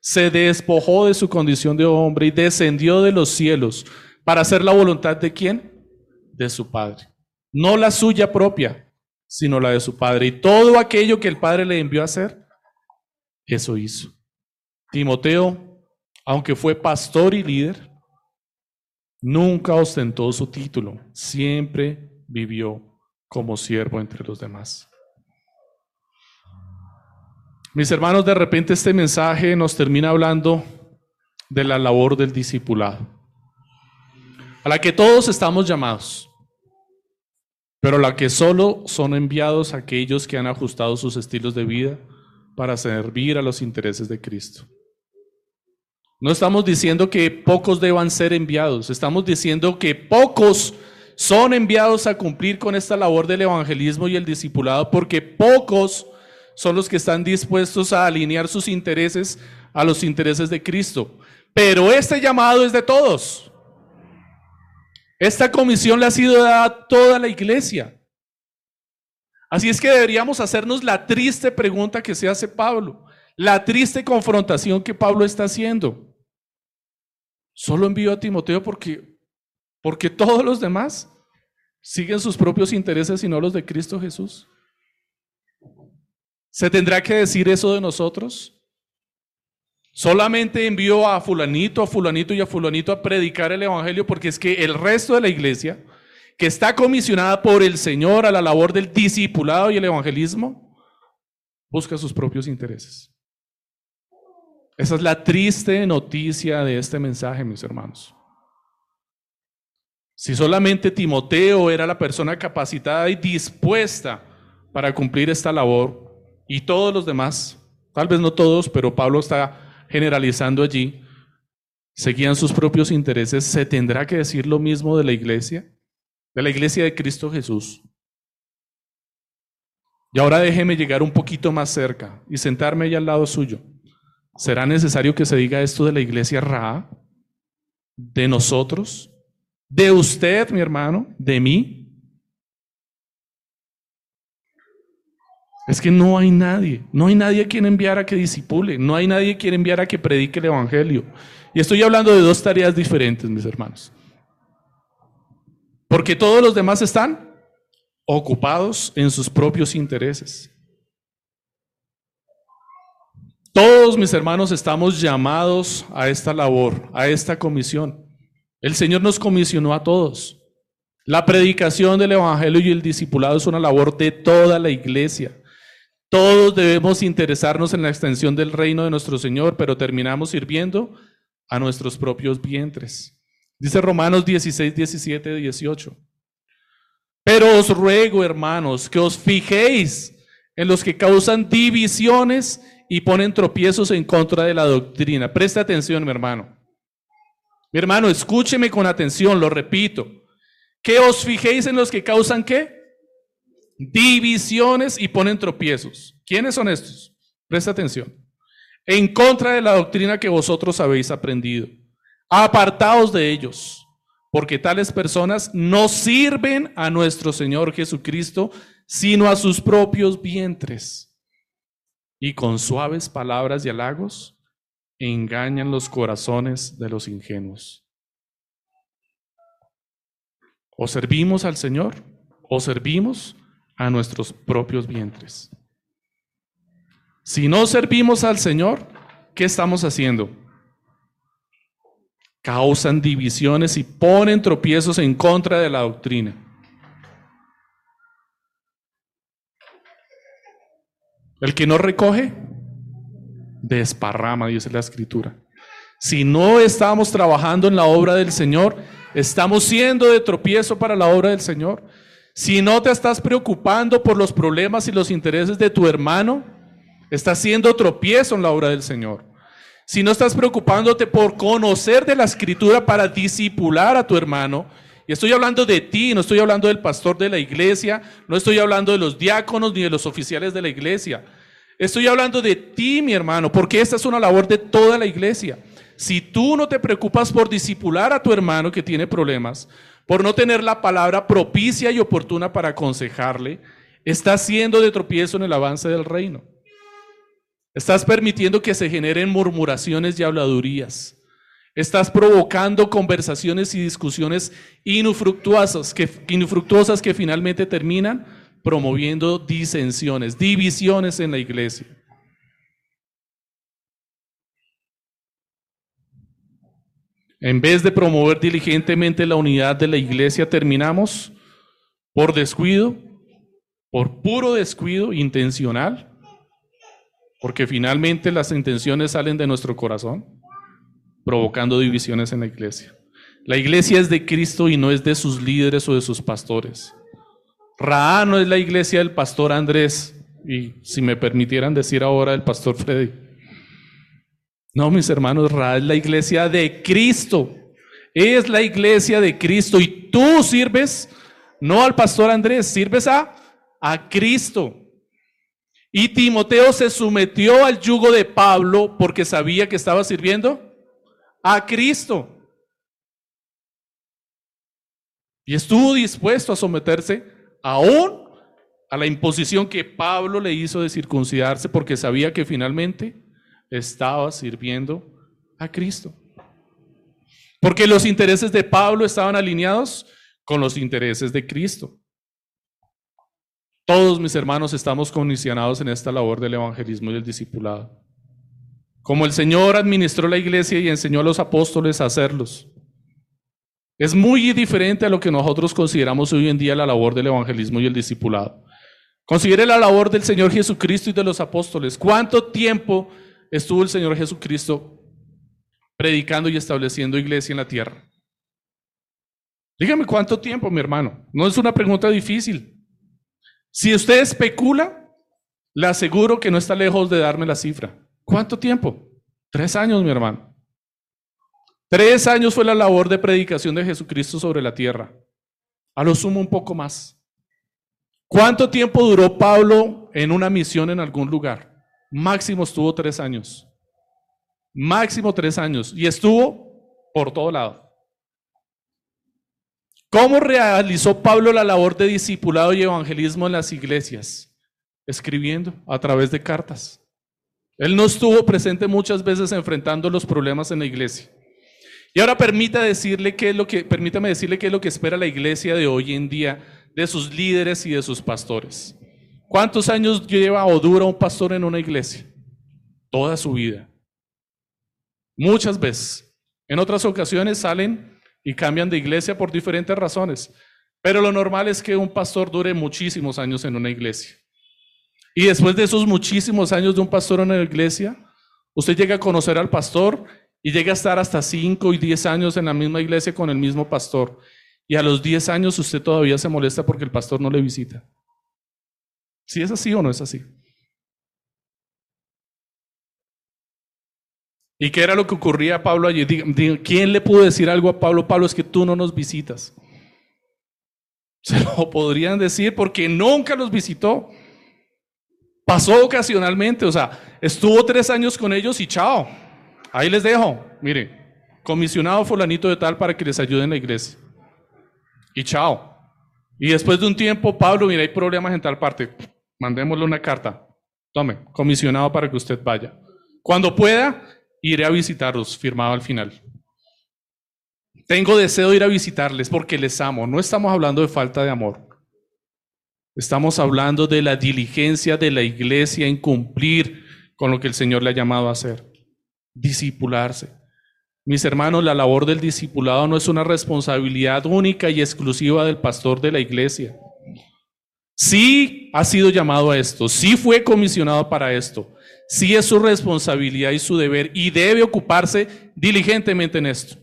se despojó de su condición de hombre y descendió de los cielos para hacer la voluntad de quién? De su Padre. No la suya propia, sino la de su Padre. Y todo aquello que el Padre le envió a hacer, eso hizo. Timoteo, aunque fue pastor y líder, nunca ostentó su título, siempre vivió como siervo entre los demás. Mis hermanos, de repente este mensaje nos termina hablando de la labor del discipulado, a la que todos estamos llamados pero la que solo son enviados aquellos que han ajustado sus estilos de vida para servir a los intereses de Cristo. No estamos diciendo que pocos deban ser enviados, estamos diciendo que pocos son enviados a cumplir con esta labor del evangelismo y el discipulado, porque pocos son los que están dispuestos a alinear sus intereses a los intereses de Cristo. Pero este llamado es de todos. Esta comisión le ha sido dada a toda la iglesia. Así es que deberíamos hacernos la triste pregunta que se hace Pablo, la triste confrontación que Pablo está haciendo. Solo envío a Timoteo porque, porque todos los demás siguen sus propios intereses y no los de Cristo Jesús. ¿Se tendrá que decir eso de nosotros? Solamente envió a fulanito, a fulanito y a fulanito a predicar el Evangelio porque es que el resto de la iglesia, que está comisionada por el Señor a la labor del discipulado y el evangelismo, busca sus propios intereses. Esa es la triste noticia de este mensaje, mis hermanos. Si solamente Timoteo era la persona capacitada y dispuesta para cumplir esta labor, y todos los demás, tal vez no todos, pero Pablo está generalizando allí, seguían sus propios intereses, ¿se tendrá que decir lo mismo de la iglesia? De la iglesia de Cristo Jesús. Y ahora déjeme llegar un poquito más cerca y sentarme allá al lado suyo. ¿Será necesario que se diga esto de la iglesia Ra? ¿De nosotros? ¿De usted, mi hermano? ¿De mí? Es que no hay nadie, no hay nadie a quien enviar a que disipule, no hay nadie a quien enviar a que predique el Evangelio. Y estoy hablando de dos tareas diferentes, mis hermanos. Porque todos los demás están ocupados en sus propios intereses. Todos mis hermanos estamos llamados a esta labor, a esta comisión. El Señor nos comisionó a todos. La predicación del Evangelio y el discipulado es una labor de toda la iglesia. Todos debemos interesarnos en la extensión del reino de nuestro Señor, pero terminamos sirviendo a nuestros propios vientres. Dice Romanos 16, 17, 18. Pero os ruego, hermanos, que os fijéis en los que causan divisiones y ponen tropiezos en contra de la doctrina. Preste atención, mi hermano. Mi hermano, escúcheme con atención, lo repito. Que os fijéis en los que causan qué? Divisiones y ponen tropiezos. ¿Quiénes son estos? Presta atención. En contra de la doctrina que vosotros habéis aprendido. Apartaos de ellos porque tales personas no sirven a nuestro Señor Jesucristo, sino a sus propios vientres. Y con suaves palabras y halagos engañan los corazones de los ingenuos. O servimos al Señor o servimos a nuestros propios vientres. Si no servimos al Señor, ¿qué estamos haciendo? causan divisiones y ponen tropiezos en contra de la doctrina. El que no recoge, desparrama, dice la escritura. Si no estamos trabajando en la obra del Señor, estamos siendo de tropiezo para la obra del Señor. Si no te estás preocupando por los problemas y los intereses de tu hermano, estás siendo tropiezo en la obra del Señor si no estás preocupándote por conocer de la escritura para disipular a tu hermano, y estoy hablando de ti, no estoy hablando del pastor de la iglesia, no estoy hablando de los diáconos ni de los oficiales de la iglesia. Estoy hablando de ti, mi hermano, porque esta es una labor de toda la iglesia. Si tú no te preocupas por disipular a tu hermano que tiene problemas, por no tener la palabra propicia y oportuna para aconsejarle, estás siendo de tropiezo en el avance del reino. Estás permitiendo que se generen murmuraciones y habladurías. Estás provocando conversaciones y discusiones infructuosas que, finalmente terminan promoviendo disensiones, divisiones en la iglesia. En vez de promover diligentemente la unidad de la iglesia, terminamos por descuido, por puro descuido intencional, porque finalmente las intenciones salen de nuestro corazón, provocando divisiones en la iglesia. La iglesia es de Cristo y no es de sus líderes o de sus pastores. Ra no es la iglesia del pastor Andrés, y si me permitieran decir ahora el pastor Freddy. No, mis hermanos, Ra es la iglesia de Cristo. Es la iglesia de Cristo y tú sirves no al pastor Andrés, sirves a, a Cristo. Y Timoteo se sometió al yugo de Pablo porque sabía que estaba sirviendo a Cristo. Y estuvo dispuesto a someterse aún a la imposición que Pablo le hizo de circuncidarse porque sabía que finalmente estaba sirviendo a Cristo. Porque los intereses de Pablo estaban alineados con los intereses de Cristo. Todos mis hermanos estamos comisionados en esta labor del evangelismo y el discipulado. Como el Señor administró la iglesia y enseñó a los apóstoles a hacerlos. Es muy diferente a lo que nosotros consideramos hoy en día la labor del evangelismo y el discipulado. Considere la labor del Señor Jesucristo y de los apóstoles. ¿Cuánto tiempo estuvo el Señor Jesucristo predicando y estableciendo iglesia en la tierra? Dígame cuánto tiempo, mi hermano. No es una pregunta difícil. Si usted especula, le aseguro que no está lejos de darme la cifra. ¿Cuánto tiempo? Tres años, mi hermano. Tres años fue la labor de predicación de Jesucristo sobre la tierra. A lo sumo un poco más. ¿Cuánto tiempo duró Pablo en una misión en algún lugar? Máximo estuvo tres años. Máximo tres años. Y estuvo por todo lado. ¿Cómo realizó Pablo la labor de discipulado y evangelismo en las iglesias? Escribiendo a través de cartas. Él no estuvo presente muchas veces enfrentando los problemas en la iglesia. Y ahora permita decirle qué es lo que, permítame decirle qué es lo que espera la iglesia de hoy en día de sus líderes y de sus pastores. ¿Cuántos años lleva o dura un pastor en una iglesia? Toda su vida. Muchas veces. En otras ocasiones salen y cambian de iglesia por diferentes razones. Pero lo normal es que un pastor dure muchísimos años en una iglesia. Y después de esos muchísimos años de un pastor en una iglesia, usted llega a conocer al pastor y llega a estar hasta 5 y 10 años en la misma iglesia con el mismo pastor. Y a los 10 años usted todavía se molesta porque el pastor no le visita. ¿Si es así o no es así? ¿Y qué era lo que ocurría a Pablo allí? ¿Quién le pudo decir algo a Pablo? Pablo, es que tú no nos visitas. Se lo podrían decir porque nunca los visitó. Pasó ocasionalmente, o sea, estuvo tres años con ellos y chao. Ahí les dejo. Mire, comisionado fulanito de tal para que les ayude en la iglesia. Y chao. Y después de un tiempo, Pablo, mira, hay problemas en tal parte. Mandémosle una carta. Tome, comisionado para que usted vaya. Cuando pueda, iré a visitarlos, firmado al final. Tengo deseo de ir a visitarles porque les amo. No estamos hablando de falta de amor. Estamos hablando de la diligencia de la iglesia en cumplir con lo que el Señor le ha llamado a hacer. Discipularse. Mis hermanos, la labor del discipulado no es una responsabilidad única y exclusiva del pastor de la iglesia. Sí ha sido llamado a esto, sí fue comisionado para esto, sí es su responsabilidad y su deber y debe ocuparse diligentemente en esto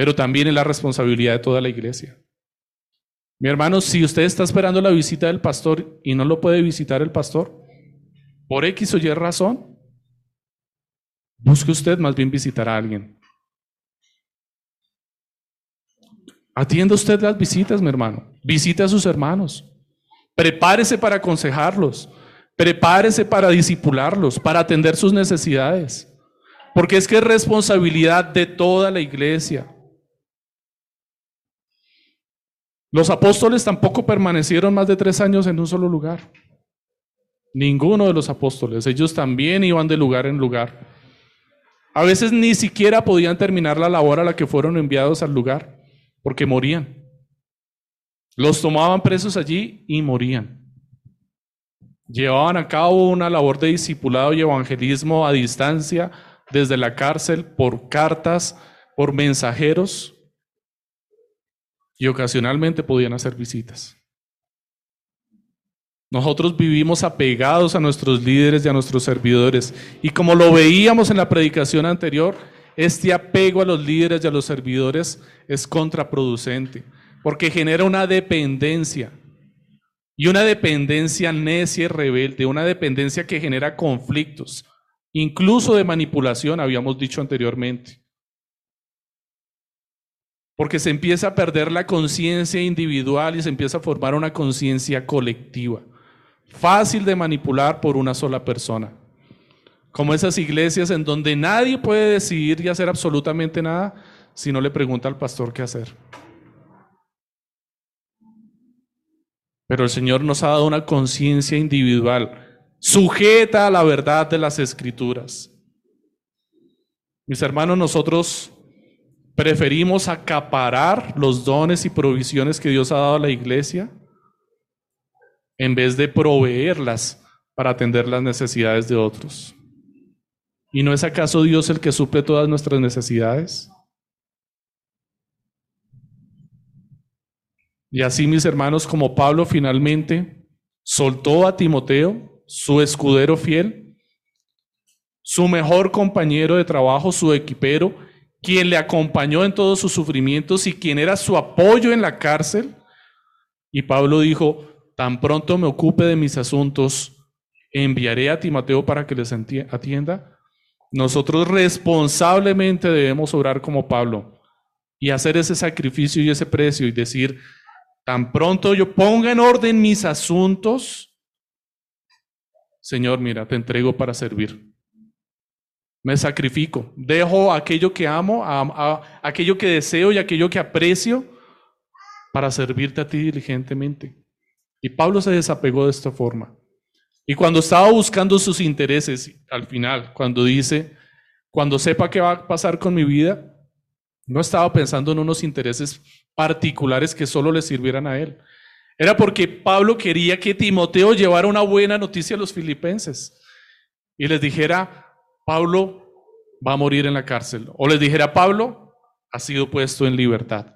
pero también es la responsabilidad de toda la iglesia. Mi hermano, si usted está esperando la visita del pastor y no lo puede visitar el pastor, por X o Y razón, busque usted más bien visitar a alguien. Atienda usted las visitas, mi hermano. Visite a sus hermanos. Prepárese para aconsejarlos. Prepárese para disipularlos, para atender sus necesidades. Porque es que es responsabilidad de toda la iglesia. Los apóstoles tampoco permanecieron más de tres años en un solo lugar. Ninguno de los apóstoles. Ellos también iban de lugar en lugar. A veces ni siquiera podían terminar la labor a la que fueron enviados al lugar, porque morían. Los tomaban presos allí y morían. Llevaban a cabo una labor de discipulado y evangelismo a distancia desde la cárcel por cartas, por mensajeros, y ocasionalmente podían hacer visitas. Nosotros vivimos apegados a nuestros líderes y a nuestros servidores. Y como lo veíamos en la predicación anterior, este apego a los líderes y a los servidores es contraproducente, porque genera una dependencia. Y una dependencia necia y rebelde, una dependencia que genera conflictos, incluso de manipulación, habíamos dicho anteriormente porque se empieza a perder la conciencia individual y se empieza a formar una conciencia colectiva, fácil de manipular por una sola persona. Como esas iglesias en donde nadie puede decidir y hacer absolutamente nada si no le pregunta al pastor qué hacer. Pero el Señor nos ha dado una conciencia individual, sujeta a la verdad de las escrituras. Mis hermanos, nosotros Preferimos acaparar los dones y provisiones que Dios ha dado a la iglesia en vez de proveerlas para atender las necesidades de otros. ¿Y no es acaso Dios el que suple todas nuestras necesidades? Y así mis hermanos, como Pablo finalmente soltó a Timoteo, su escudero fiel, su mejor compañero de trabajo, su equipero, quien le acompañó en todos sus sufrimientos y quien era su apoyo en la cárcel. Y Pablo dijo, tan pronto me ocupe de mis asuntos, enviaré a Timoteo para que les atienda. Nosotros responsablemente debemos orar como Pablo y hacer ese sacrificio y ese precio y decir, tan pronto yo ponga en orden mis asuntos, Señor, mira, te entrego para servir. Me sacrifico, dejo aquello que amo, aquello que deseo y aquello que aprecio para servirte a ti diligentemente. Y Pablo se desapegó de esta forma. Y cuando estaba buscando sus intereses, al final, cuando dice, cuando sepa qué va a pasar con mi vida, no estaba pensando en unos intereses particulares que solo le sirvieran a él. Era porque Pablo quería que Timoteo llevara una buena noticia a los filipenses y les dijera, Pablo va a morir en la cárcel. O les dijera, Pablo ha sido puesto en libertad.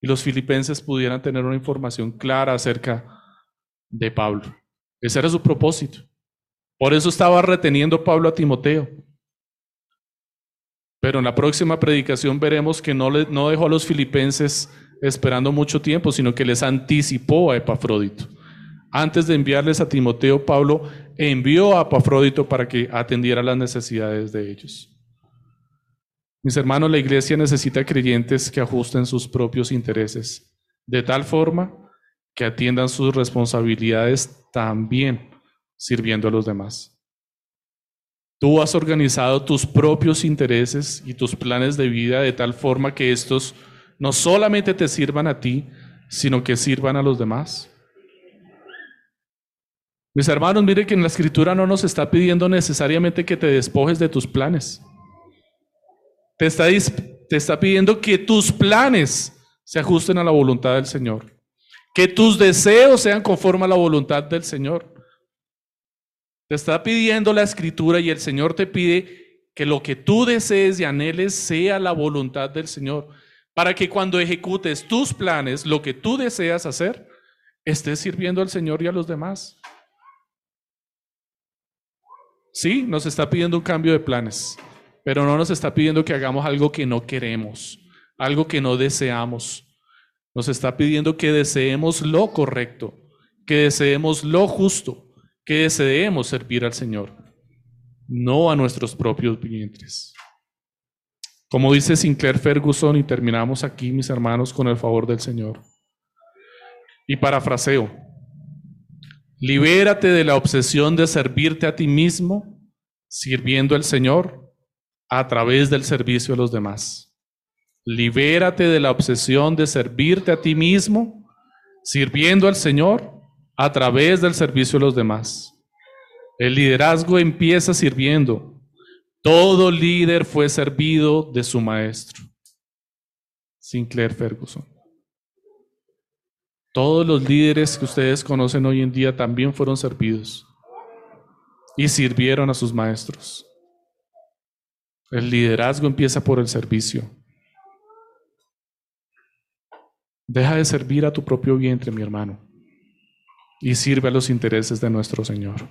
Y los filipenses pudieran tener una información clara acerca de Pablo. Ese era su propósito. Por eso estaba reteniendo Pablo a Timoteo. Pero en la próxima predicación veremos que no, no dejó a los filipenses esperando mucho tiempo, sino que les anticipó a Epafrodito. Antes de enviarles a Timoteo, Pablo envió a Epafrodito para que atendiera las necesidades de ellos. Mis hermanos, la iglesia necesita creyentes que ajusten sus propios intereses de tal forma que atiendan sus responsabilidades también sirviendo a los demás. Tú has organizado tus propios intereses y tus planes de vida de tal forma que estos no solamente te sirvan a ti, sino que sirvan a los demás. Mis hermanos, mire que en la escritura no nos está pidiendo necesariamente que te despojes de tus planes. Te está, te está pidiendo que tus planes se ajusten a la voluntad del Señor. Que tus deseos sean conforme a la voluntad del Señor. Te está pidiendo la escritura y el Señor te pide que lo que tú desees y anheles sea la voluntad del Señor. Para que cuando ejecutes tus planes, lo que tú deseas hacer, estés sirviendo al Señor y a los demás. Sí, nos está pidiendo un cambio de planes, pero no nos está pidiendo que hagamos algo que no queremos, algo que no deseamos. Nos está pidiendo que deseemos lo correcto, que deseemos lo justo, que deseemos servir al Señor, no a nuestros propios vientres. Como dice Sinclair Ferguson, y terminamos aquí, mis hermanos, con el favor del Señor. Y parafraseo, Libérate de la obsesión de servirte a ti mismo, sirviendo al Señor a través del servicio a los demás. Libérate de la obsesión de servirte a ti mismo, sirviendo al Señor a través del servicio a los demás. El liderazgo empieza sirviendo. Todo líder fue servido de su maestro. Sinclair Ferguson. Todos los líderes que ustedes conocen hoy en día también fueron servidos y sirvieron a sus maestros. El liderazgo empieza por el servicio. Deja de servir a tu propio vientre, mi hermano, y sirve a los intereses de nuestro Señor.